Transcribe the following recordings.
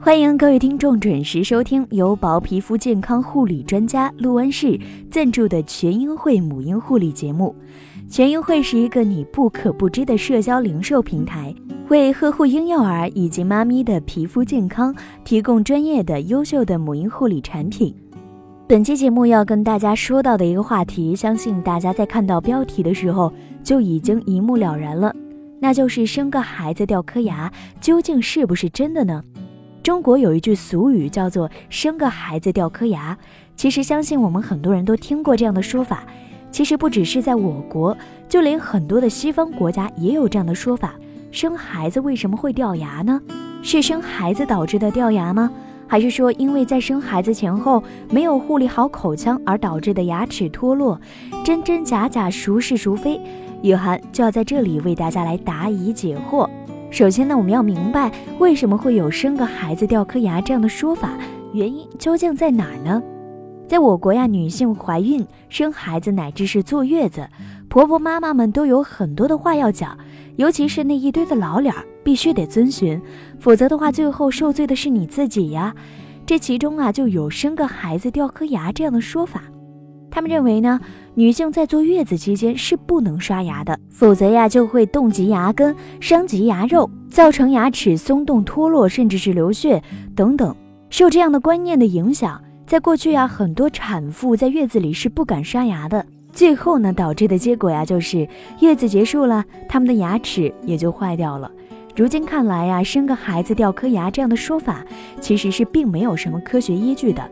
欢迎各位听众准时收听由薄皮肤健康护理专家陆安氏赞助的全婴会母婴护理节目。全婴会是一个你不可不知的社交零售平台，为呵护婴幼儿以及妈咪的皮肤健康提供专业的、优秀的母婴护理产品。本期节目要跟大家说到的一个话题，相信大家在看到标题的时候就已经一目了然了，那就是生个孩子掉颗牙，究竟是不是真的呢？中国有一句俗语叫做“生个孩子掉颗牙”，其实相信我们很多人都听过这样的说法。其实不只是在我国，就连很多的西方国家也有这样的说法：生孩子为什么会掉牙呢？是生孩子导致的掉牙吗？还是说因为在生孩子前后没有护理好口腔而导致的牙齿脱落？真真假假，孰是孰非？雨涵就要在这里为大家来答疑解惑。首先呢，我们要明白为什么会有生个孩子掉颗牙这样的说法，原因究竟在哪呢？在我国呀，女性怀孕、生孩子乃至是坐月子，婆婆妈妈们都有很多的话要讲，尤其是那一堆的老脸儿，必须得遵循，否则的话，最后受罪的是你自己呀。这其中啊，就有生个孩子掉颗牙这样的说法。他们认为呢，女性在坐月子期间是不能刷牙的，否则呀就会冻及牙根、伤及牙肉，造成牙齿松动脱落，甚至是流血等等。受这样的观念的影响，在过去呀，很多产妇在月子里是不敢刷牙的，最后呢，导致的结果呀，就是月子结束了，他们的牙齿也就坏掉了。如今看来呀，生个孩子掉颗牙这样的说法，其实是并没有什么科学依据的。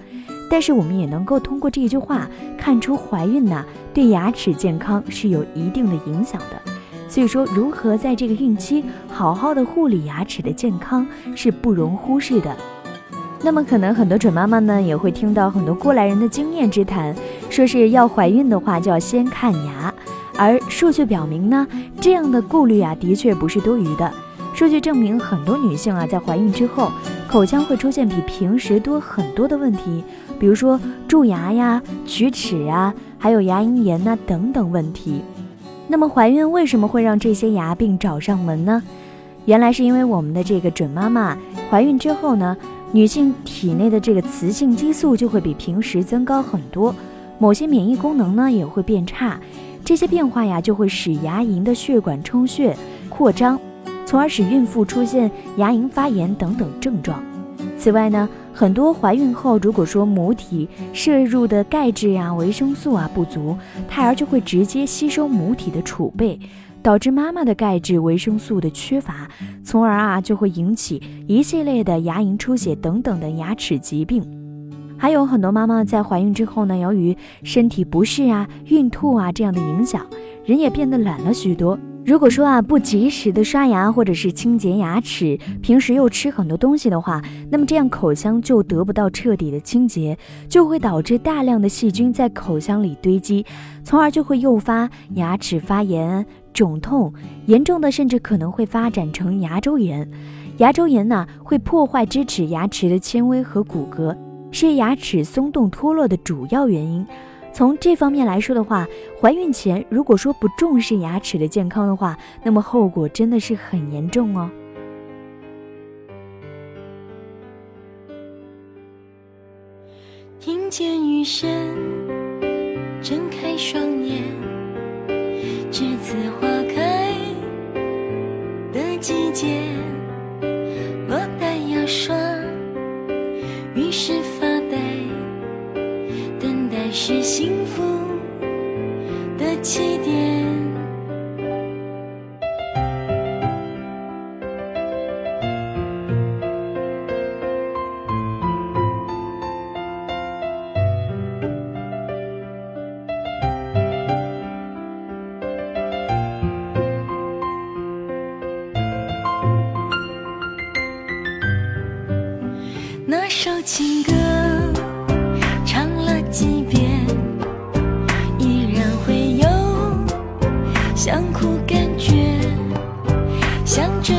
但是我们也能够通过这一句话看出，怀孕呢对牙齿健康是有一定的影响的。所以说，如何在这个孕期好好的护理牙齿的健康是不容忽视的。那么，可能很多准妈妈呢也会听到很多过来人的经验之谈，说是要怀孕的话就要先看牙。而数据表明呢，这样的顾虑啊的确不是多余的。数据证明，很多女性啊在怀孕之后，口腔会出现比平时多很多的问题。比如说蛀牙呀、龋齿呀，还有牙龈炎呐等等问题。那么怀孕为什么会让这些牙病找上门呢？原来是因为我们的这个准妈妈怀孕之后呢，女性体内的这个雌性激素就会比平时增高很多，某些免疫功能呢也会变差。这些变化呀就会使牙龈的血管充血扩张，从而使孕妇出现牙龈发炎等等症状。此外呢。很多怀孕后，如果说母体摄入的钙质呀、维生素啊不足，胎儿就会直接吸收母体的储备，导致妈妈的钙质、维生素的缺乏，从而啊就会引起一系列的牙龈出血等等的牙齿疾病。还有很多妈妈在怀孕之后呢，由于身体不适啊、孕吐啊这样的影响，人也变得懒了许多。如果说啊不及时的刷牙或者是清洁牙齿，平时又吃很多东西的话，那么这样口腔就得不到彻底的清洁，就会导致大量的细菌在口腔里堆积，从而就会诱发牙齿发炎、肿痛，严重的甚至可能会发展成牙周炎。牙周炎呢会破坏支持牙齿的纤维和骨骼，是牙齿松动脱落的主要原因。从这方面来说的话，怀孕前如果说不重视牙齿的健康的话，那么后果真的是很严重哦。听见雨声，睁开双眼，栀子花开的季节，相互感觉，想着。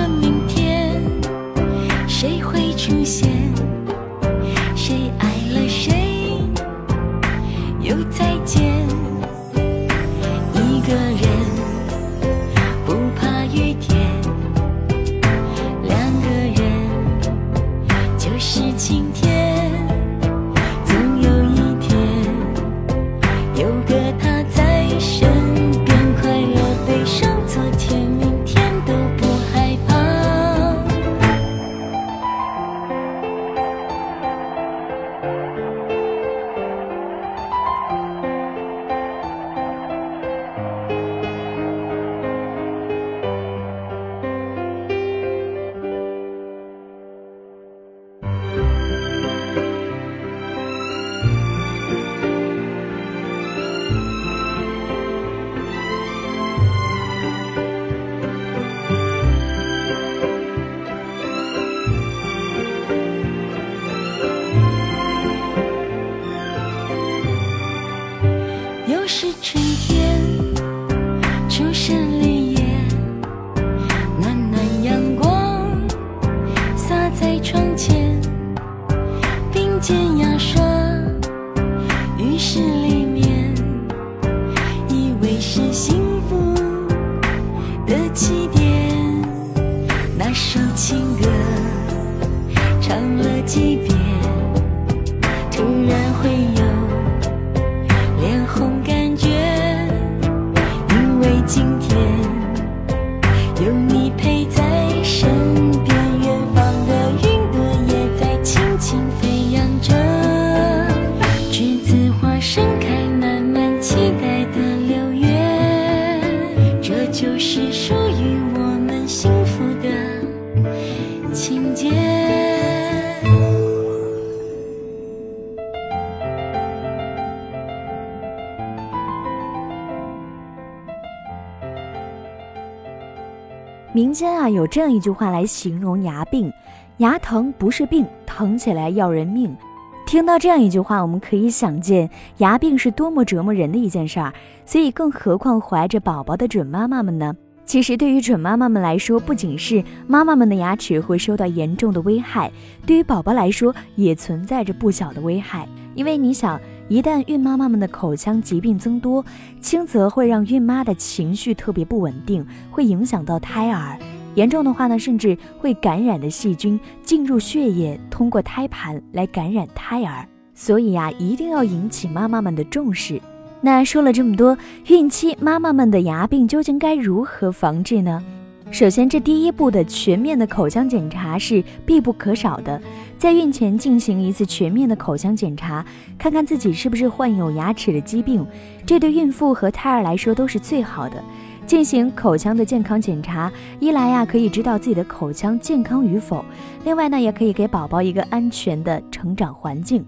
民间啊有这样一句话来形容牙病：牙疼不是病，疼起来要人命。听到这样一句话，我们可以想见牙病是多么折磨人的一件事儿。所以，更何况怀着宝宝的准妈妈们呢？其实，对于准妈妈们来说，不仅是妈妈们的牙齿会受到严重的危害，对于宝宝来说也存在着不小的危害。因为你想，一旦孕妈妈们的口腔疾病增多，轻则会让孕妈的情绪特别不稳定，会影响到胎儿；严重的话呢，甚至会感染的细菌进入血液，通过胎盘来感染胎儿。所以呀，一定要引起妈妈们的重视。那说了这么多，孕期妈妈们的牙病究竟该如何防治呢？首先，这第一步的全面的口腔检查是必不可少的。在孕前进行一次全面的口腔检查，看看自己是不是患有牙齿的疾病，这对孕妇和胎儿来说都是最好的。进行口腔的健康检查，一来呀可以知道自己的口腔健康与否，另外呢也可以给宝宝一个安全的成长环境。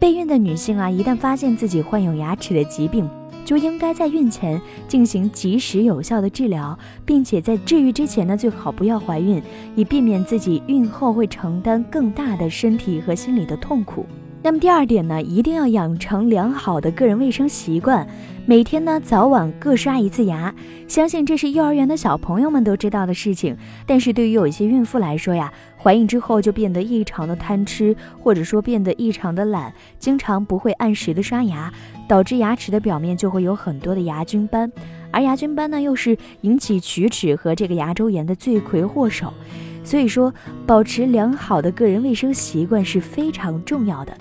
备孕的女性啊，一旦发现自己患有牙齿的疾病，就应该在孕前进行及时有效的治疗，并且在治愈之前呢，最好不要怀孕，以避免自己孕后会承担更大的身体和心理的痛苦。那么第二点呢，一定要养成良好的个人卫生习惯，每天呢早晚各刷一次牙。相信这是幼儿园的小朋友们都知道的事情，但是对于有一些孕妇来说呀，怀孕之后就变得异常的贪吃，或者说变得异常的懒，经常不会按时的刷牙，导致牙齿的表面就会有很多的牙菌斑，而牙菌斑呢又是引起龋齿和这个牙周炎的罪魁祸首。所以说，保持良好的个人卫生习惯是非常重要的。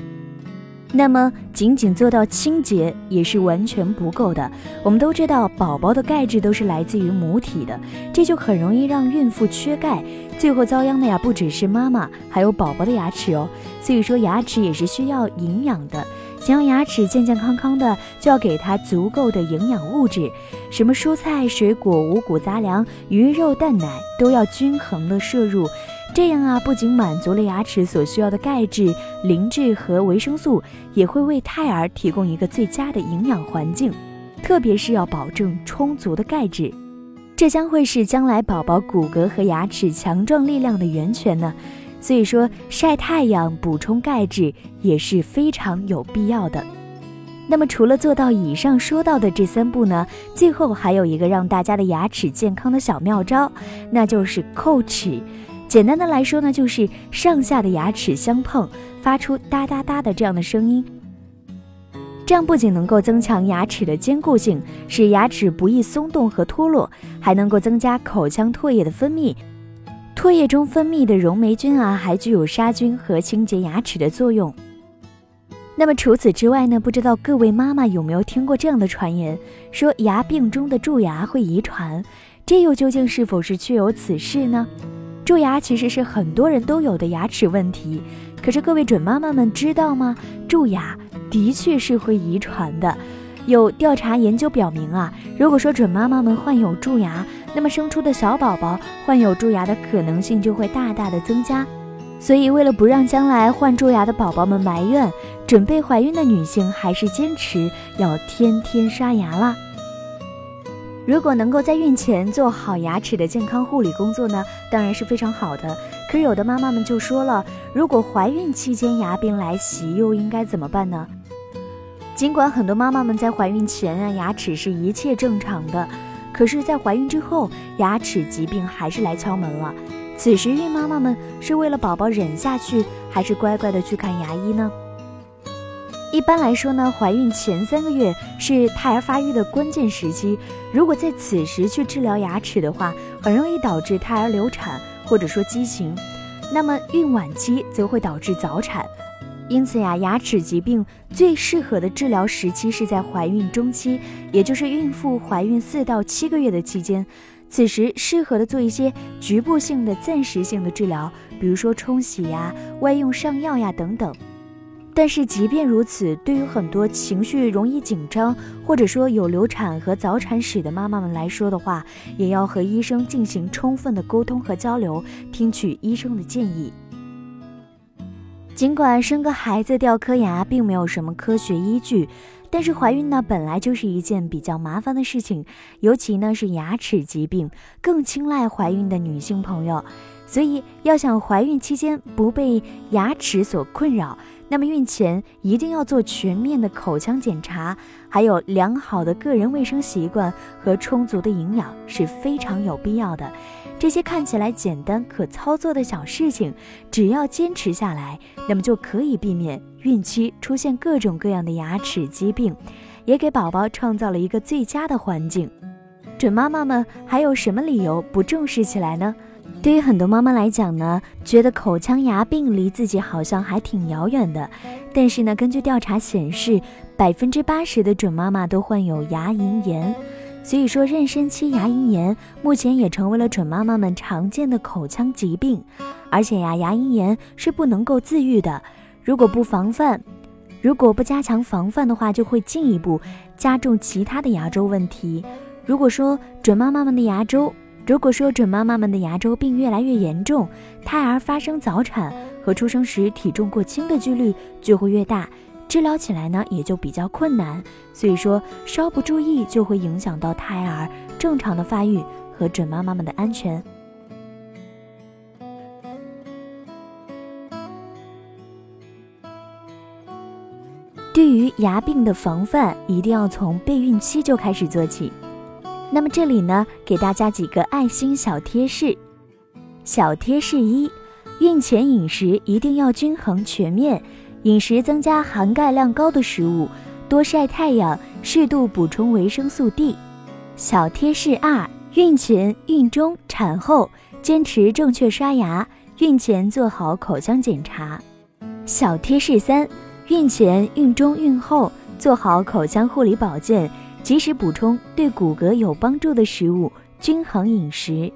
那么，仅仅做到清洁也是完全不够的。我们都知道，宝宝的钙质都是来自于母体的，这就很容易让孕妇缺钙，最后遭殃的呀不只是妈妈，还有宝宝的牙齿哦。所以说，牙齿也是需要营养的。想要牙齿健健康康的，就要给它足够的营养物质，什么蔬菜、水果、五谷杂粮、鱼肉、蛋奶都要均衡的摄入。这样啊，不仅满足了牙齿所需要的钙质、磷质和维生素，也会为胎儿提供一个最佳的营养环境。特别是要保证充足的钙质，这将会是将来宝宝骨骼和牙齿强壮力量的源泉呢。所以说，晒太阳补充钙质也是非常有必要的。那么，除了做到以上说到的这三步呢，最后还有一个让大家的牙齿健康的小妙招，那就是叩齿。简单的来说呢，就是上下的牙齿相碰，发出哒哒哒的这样的声音。这样不仅能够增强牙齿的坚固性，使牙齿不易松动和脱落，还能够增加口腔唾液的分泌。唾液中分泌的溶霉菌啊，还具有杀菌和清洁牙齿的作用。那么除此之外呢？不知道各位妈妈有没有听过这样的传言，说牙病中的蛀牙会遗传，这又究竟是否是确有此事呢？蛀牙其实是很多人都有的牙齿问题，可是各位准妈妈们知道吗？蛀牙的确是会遗传的。有调查研究表明啊，如果说准妈妈们患有蛀牙，那么生出的小宝宝患有蛀牙的可能性就会大大的增加。所以，为了不让将来患蛀牙的宝宝们埋怨，准备怀孕的女性还是坚持要天天刷牙啦。如果能够在孕前做好牙齿的健康护理工作呢，当然是非常好的。可是有的妈妈们就说了，如果怀孕期间牙病来袭，又应该怎么办呢？尽管很多妈妈们在怀孕前啊，牙齿是一切正常的，可是，在怀孕之后，牙齿疾病还是来敲门了。此时，孕妈妈们是为了宝宝忍下去，还是乖乖的去看牙医呢？一般来说呢，怀孕前三个月是胎儿发育的关键时期，如果在此时去治疗牙齿的话，很容易导致胎儿流产或者说畸形。那么孕晚期则会导致早产。因此呀，牙齿疾病最适合的治疗时期是在怀孕中期，也就是孕妇怀孕四到七个月的期间。此时适合的做一些局部性的、暂时性的治疗，比如说冲洗呀、外用上药呀等等。但是即便如此，对于很多情绪容易紧张，或者说有流产和早产史的妈妈们来说的话，也要和医生进行充分的沟通和交流，听取医生的建议。尽管生个孩子掉颗牙并没有什么科学依据。但是怀孕呢，本来就是一件比较麻烦的事情，尤其呢是牙齿疾病，更青睐怀孕的女性朋友。所以要想怀孕期间不被牙齿所困扰，那么孕前一定要做全面的口腔检查，还有良好的个人卫生习惯和充足的营养是非常有必要的。这些看起来简单可操作的小事情，只要坚持下来，那么就可以避免孕期出现各种各样的牙齿疾病，也给宝宝创造了一个最佳的环境。准妈妈们还有什么理由不重视起来呢？对于很多妈妈来讲呢，觉得口腔牙病离自己好像还挺遥远的。但是呢，根据调查显示，百分之八十的准妈妈都患有牙龈炎。所以说，妊娠期牙龈炎目前也成为了准妈妈们常见的口腔疾病，而且呀，牙龈炎是不能够自愈的。如果不防范，如果不加强防范的话，就会进一步加重其他的牙周问题。如果说准妈妈们的牙周，如果说准妈妈们的牙周病越来越严重，胎儿发生早产和出生时体重过轻的几率就会越大。治疗起来呢也就比较困难，所以说稍不注意就会影响到胎儿正常的发育和准妈妈们的安全。对于牙病的防范，一定要从备孕期就开始做起。那么这里呢，给大家几个爱心小贴士。小贴士一：孕前饮食一定要均衡全面。饮食增加含钙量高的食物，多晒太阳，适度补充维生素 D。小贴士二：孕前、孕中、产后坚持正确刷牙，孕前做好口腔检查。小贴士三：孕前、孕中、孕后做好口腔护理保健，及时补充对骨骼有帮助的食物，均衡饮食。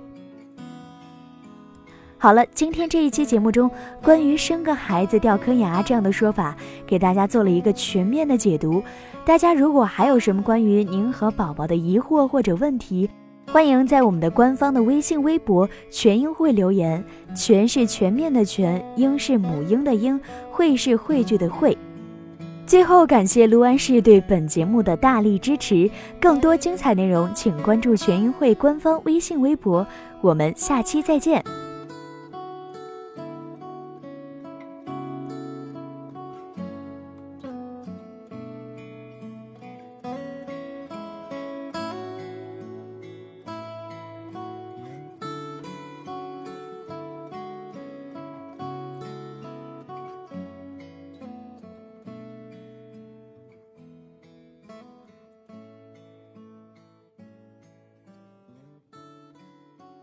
好了，今天这一期节目中，关于生个孩子掉颗牙这样的说法，给大家做了一个全面的解读。大家如果还有什么关于您和宝宝的疑惑或者问题，欢迎在我们的官方的微信、微博全英会留言。全是全面的全，英是母婴的英，会是汇聚的会。最后，感谢卢安市对本节目的大力支持。更多精彩内容，请关注全英会官方微信、微博。我们下期再见。